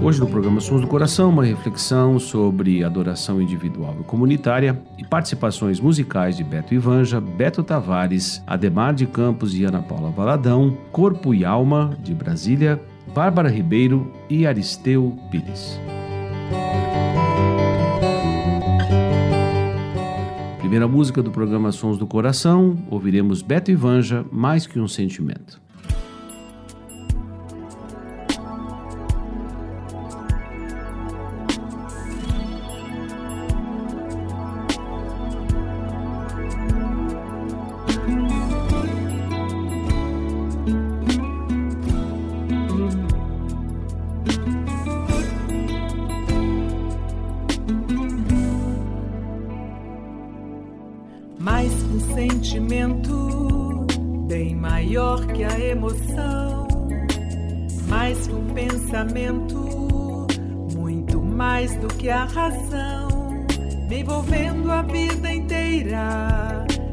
Hoje no programa Sons do Coração, uma reflexão sobre adoração individual e comunitária e participações musicais de Beto Ivanja, Beto Tavares, Ademar de Campos e Ana Paula Valadão, Corpo e Alma, de Brasília, Bárbara Ribeiro e Aristeu Pires. Primeira música do programa Sons do Coração, ouviremos Beto Ivanja, Mais Que Um Sentimento.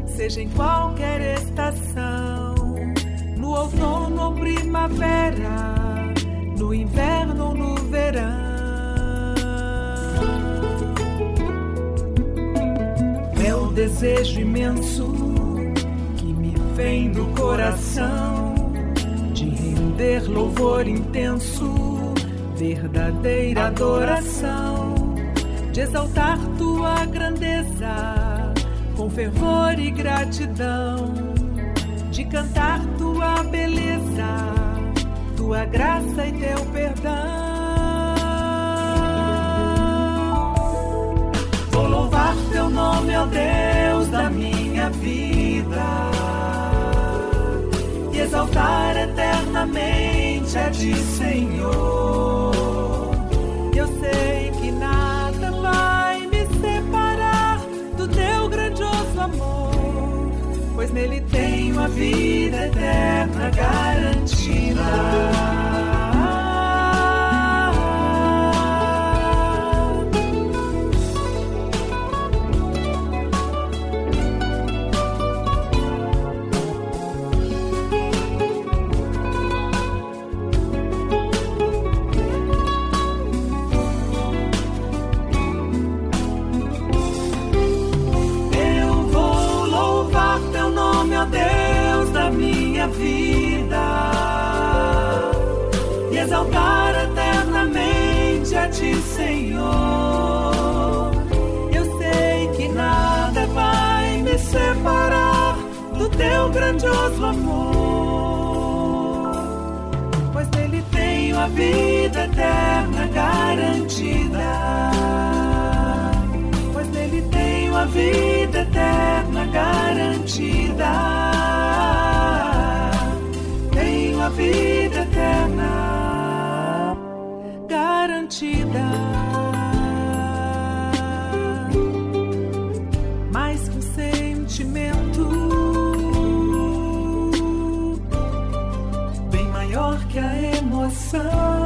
Seja em qualquer estação. No outono ou primavera, no inverno ou no verão. É o desejo imenso que me vem do coração de render louvor intenso, verdadeira adoração, de exaltar tua grandeza com fervor e gratidão, de cantar tua beleza, tua graça e teu perdão. Vou louvar teu nome, ó Deus da minha vida, e exaltar eternamente a ti, Senhor. Nele tenho a vida eterna garantida. Teu grandioso amor, pois nele tenho a vida eterna garantida pois nele tenho a vida eterna garantida. Tenho a vida eterna garantida. 的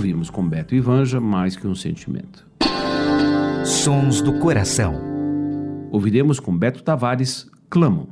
Ouvimos com Beto Ivanja mais que um sentimento. Sons do coração. Ouviremos com Beto Tavares, clamam.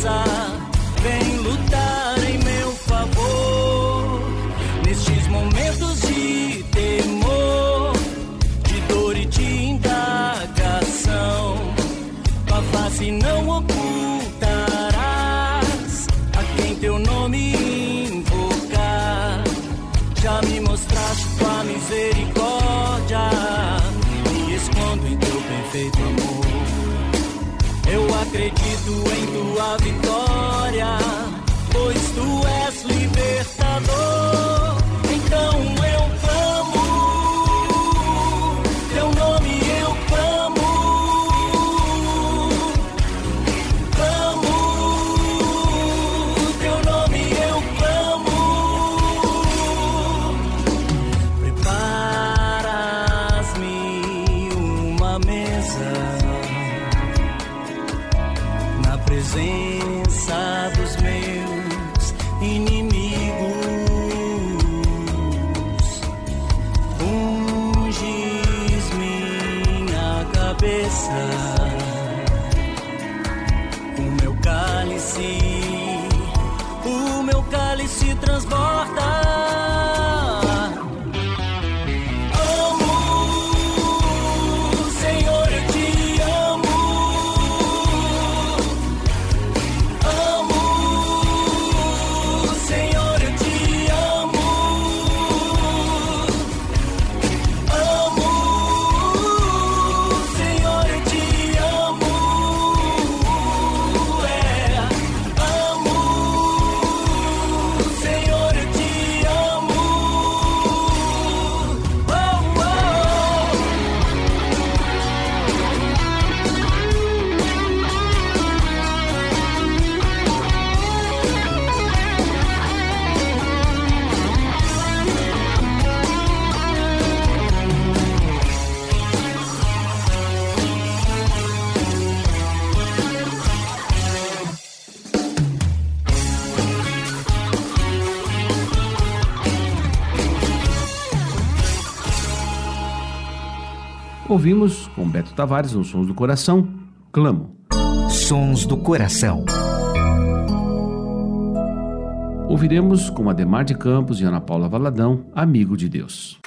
casa. Ouvimos com Beto Tavares os Sons do Coração, Clamo. Sons do Coração. Ouviremos com Ademar de Campos e Ana Paula Valadão, Amigo de Deus.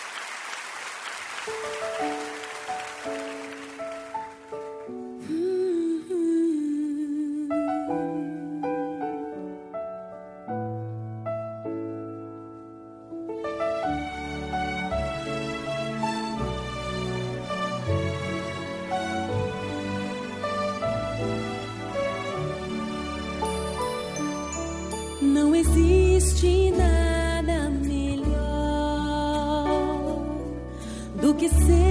que ser.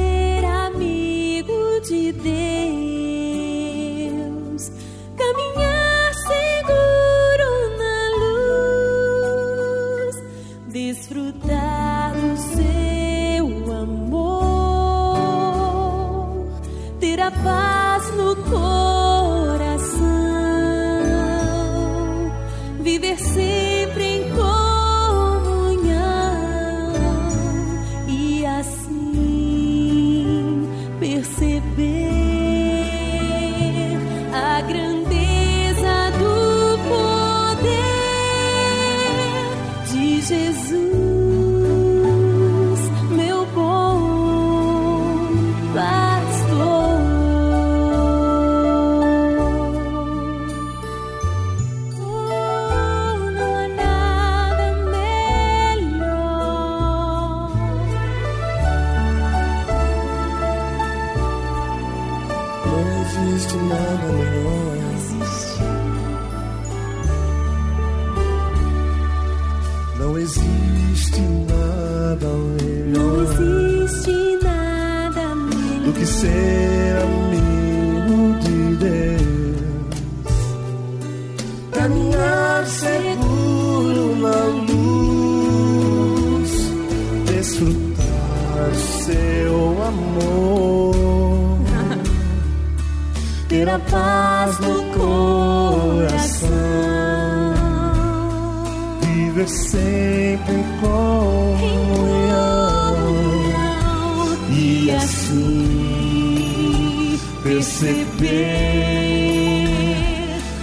Assim perceber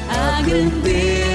a grandeza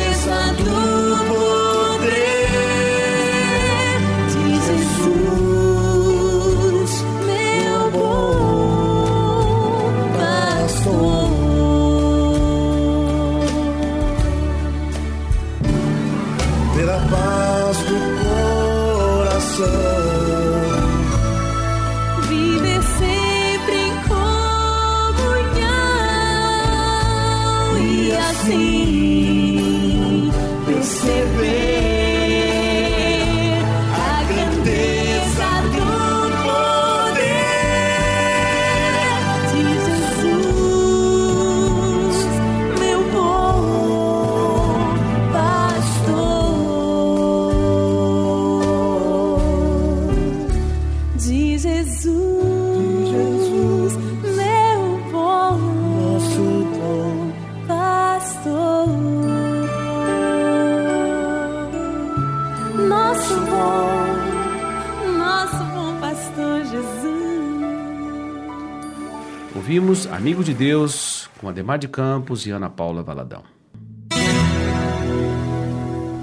Amigo de Deus com Ademar de Campos e Ana Paula Valadão.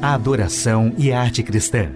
Adoração e arte cristã.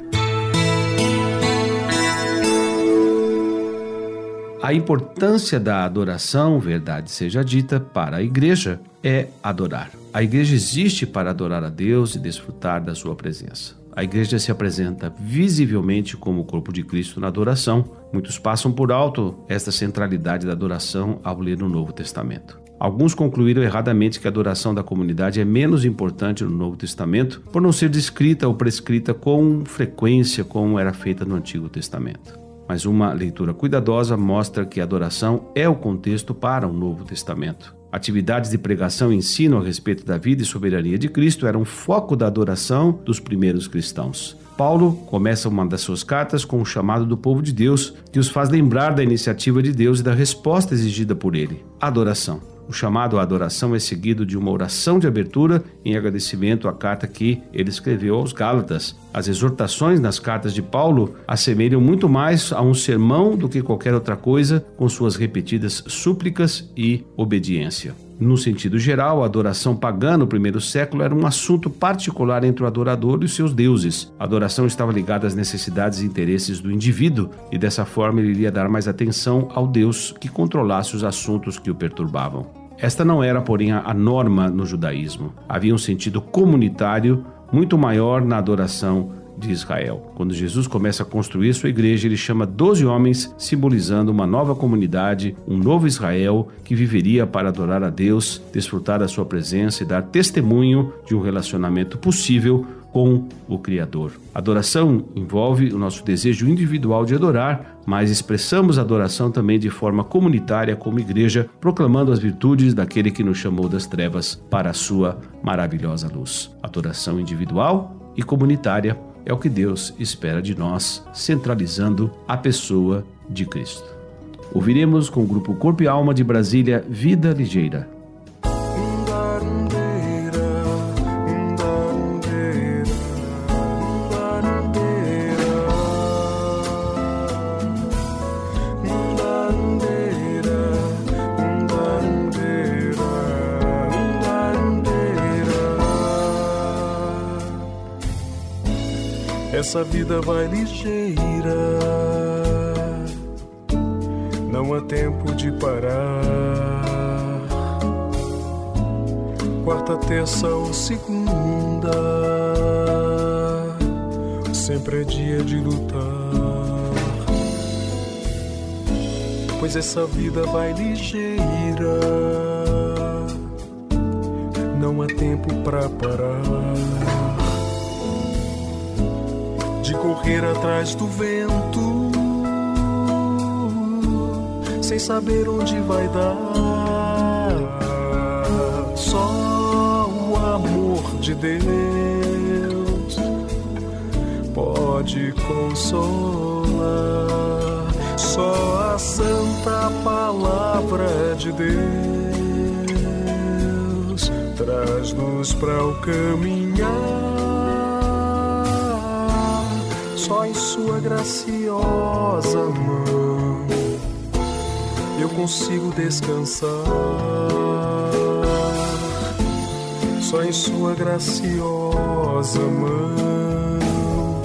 A importância da adoração, verdade seja dita, para a igreja é adorar. A igreja existe para adorar a Deus e desfrutar da sua presença. A igreja se apresenta visivelmente como o corpo de Cristo na adoração. Muitos passam por alto esta centralidade da adoração ao ler o Novo Testamento. Alguns concluíram erradamente que a adoração da comunidade é menos importante no Novo Testamento por não ser descrita ou prescrita com frequência como era feita no Antigo Testamento. Mas uma leitura cuidadosa mostra que a adoração é o contexto para o Novo Testamento. Atividades de pregação e ensino a respeito da vida e soberania de Cristo eram foco da adoração dos primeiros cristãos. Paulo começa uma das suas cartas com o chamado do povo de Deus, que os faz lembrar da iniciativa de Deus e da resposta exigida por ele: adoração. O chamado à adoração é seguido de uma oração de abertura em agradecimento à carta que ele escreveu aos Gálatas. As exortações nas cartas de Paulo assemelham muito mais a um sermão do que qualquer outra coisa, com suas repetidas súplicas e obediência. No sentido geral, a adoração pagã no primeiro século era um assunto particular entre o adorador e os seus deuses. A adoração estava ligada às necessidades e interesses do indivíduo, e dessa forma ele iria dar mais atenção ao Deus que controlasse os assuntos que o perturbavam. Esta não era, porém, a norma no judaísmo. Havia um sentido comunitário muito maior na adoração de Israel. Quando Jesus começa a construir sua igreja, ele chama 12 homens, simbolizando uma nova comunidade, um novo Israel que viveria para adorar a Deus, desfrutar da sua presença e dar testemunho de um relacionamento possível com o Criador. Adoração envolve o nosso desejo individual de adorar, mas expressamos adoração também de forma comunitária como igreja, proclamando as virtudes daquele que nos chamou das trevas para a sua maravilhosa luz. Adoração individual e comunitária é o que Deus espera de nós, centralizando a pessoa de Cristo. Ouviremos com o grupo Corpo e Alma de Brasília Vida Ligeira. Essa vida vai ligeira, não há tempo de parar. Quarta, terça ou segunda, sempre é dia de lutar. Pois essa vida vai ligeira, não há tempo pra parar de correr atrás do vento, sem saber onde vai dar. Só o amor de Deus pode consolar. Só a santa palavra de Deus traz-nos para o caminhar. Só em Sua graciosa mão eu consigo descansar. Só em Sua graciosa mão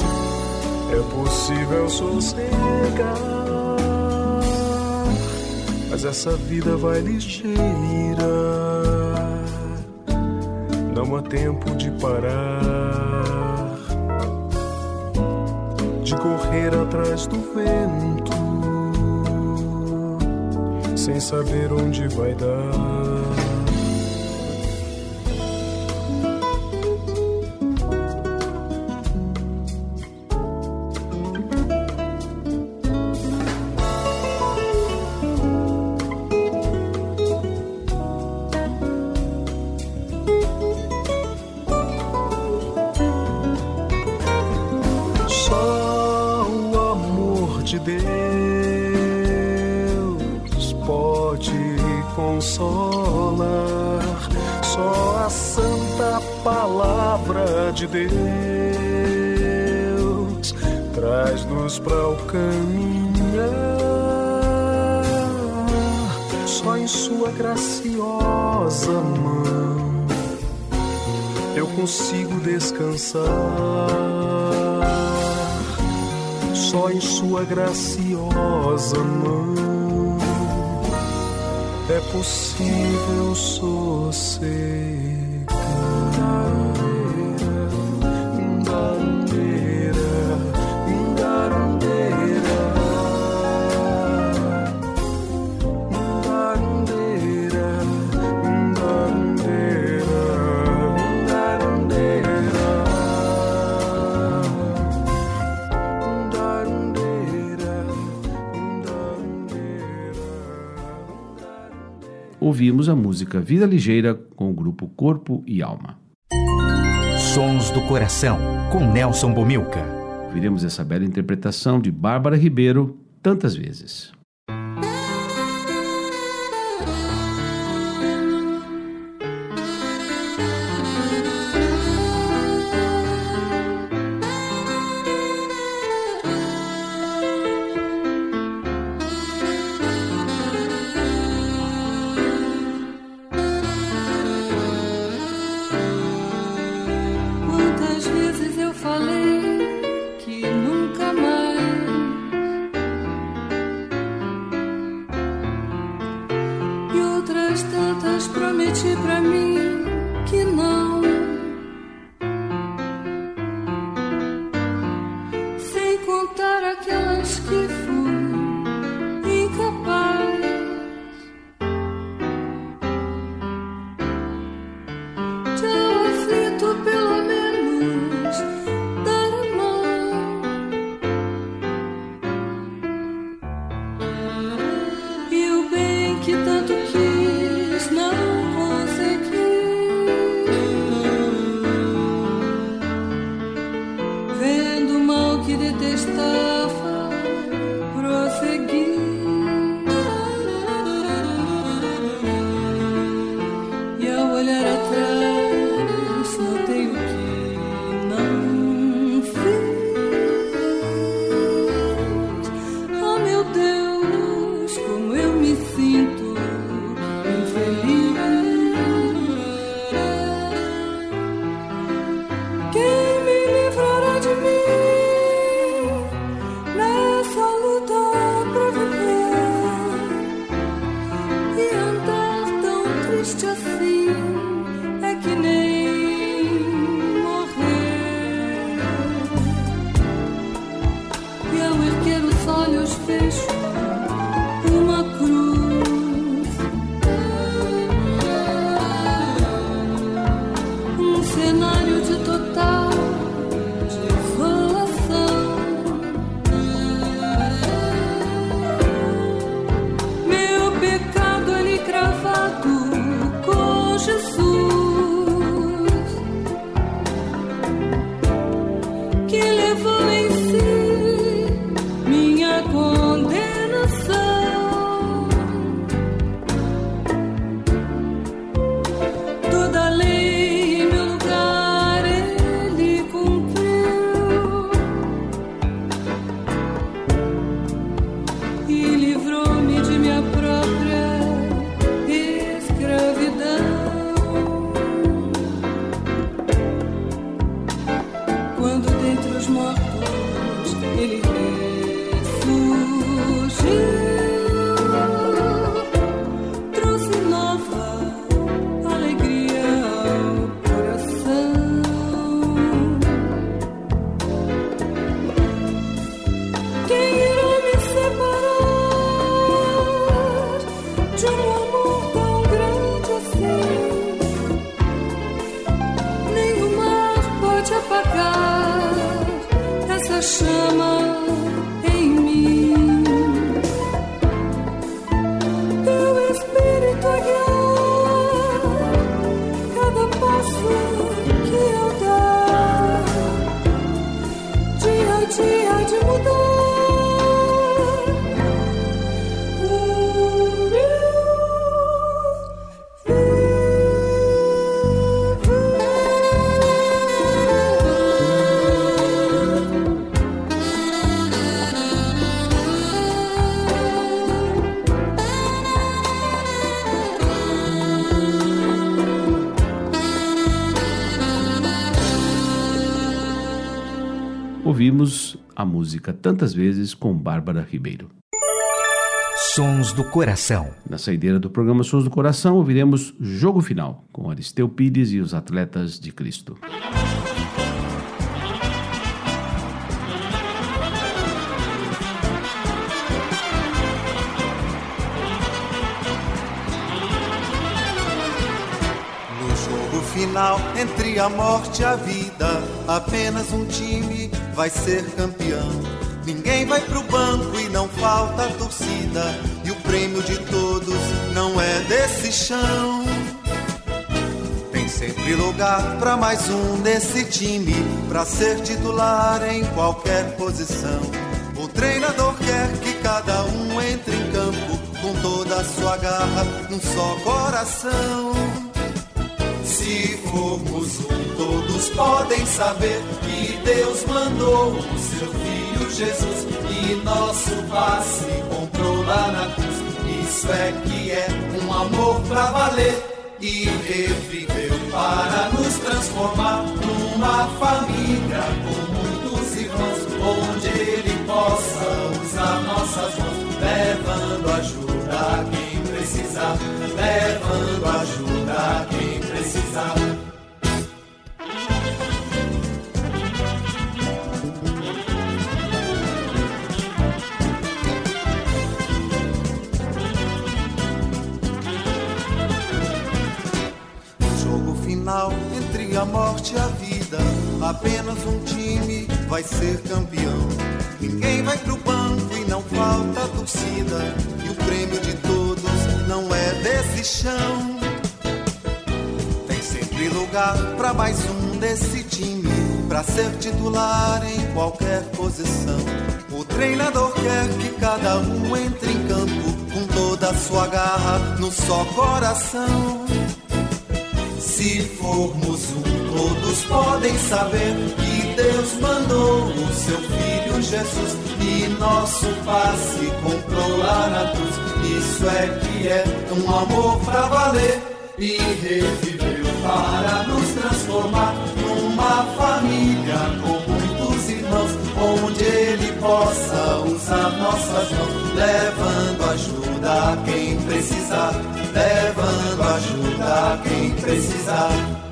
é possível sossegar. Mas essa vida vai ligeira, não há tempo de parar, de correr atrás do vento, sem saber onde vai dar. Só a santa palavra de Deus traz-nos para o caminhar. Só em Sua graciosa mão eu consigo descansar. Só em Sua graciosa mão é possível sossegar. Ouvimos a música Vida Ligeira com o grupo Corpo e Alma. Sons do Coração, com Nelson Bomilca. Ouviremos essa bela interpretação de Bárbara Ribeiro tantas vezes. Tantas prometi pra mim que não. Lord. A música Tantas Vezes com Bárbara Ribeiro. Sons do Coração. Na saideira do programa Sons do Coração, ouviremos Jogo Final, com Aristeu Pires e os Atletas de Cristo. No jogo final, entre a morte e a vida, apenas um time vai ser campeão. Ninguém vai pro banco e não falta torcida. E o prêmio de todos não é desse chão. Tem sempre lugar pra mais um desse time, pra ser titular em qualquer posição. O treinador quer que cada um entre em campo com toda a sua garra num só coração. Se formos um, todos podem saber que Deus mandou o seu filho Jesus e nosso passe comprou lá na cruz. Isso é que é um amor pra valer. E reviveu para nos transformar numa família com muitos irmãos, onde ele possa usar nossas mãos, levando ajuda a quem precisar, levando ajuda precisar. Jogo final, entre a morte e a vida, apenas um time vai ser campeão. Ninguém vai pro banco e não falta torcida. E o prêmio de todos não é desse chão. Sempre lugar pra mais um desse time, pra ser titular em qualquer posição. O treinador quer que cada um entre em campo com toda a sua garra no só coração. Se formos um, todos podem saber que Deus mandou o seu filho Jesus e nosso passe comprou lá na cruz. Isso é que é um amor pra valer e reviveu para nos transformar numa família com muitos irmãos, onde ele possa usar nossas mãos, levando ajuda a quem precisar, levando ajuda a quem precisar.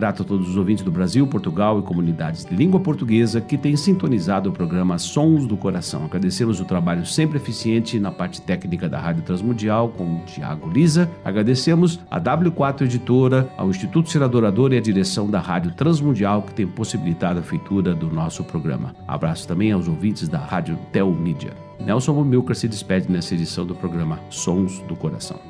Grato a todos os ouvintes do Brasil, Portugal e comunidades de língua portuguesa que têm sintonizado o programa Sons do Coração. Agradecemos o trabalho sempre eficiente na parte técnica da Rádio Transmundial com o Tiago Lisa. Agradecemos a W4 Editora, ao Instituto Seradorador e à direção da Rádio Transmundial que tem possibilitado a feitura do nosso programa. Abraço também aos ouvintes da Rádio Tel Mídia. Nelson Bomilcar se despede nessa edição do programa Sons do Coração.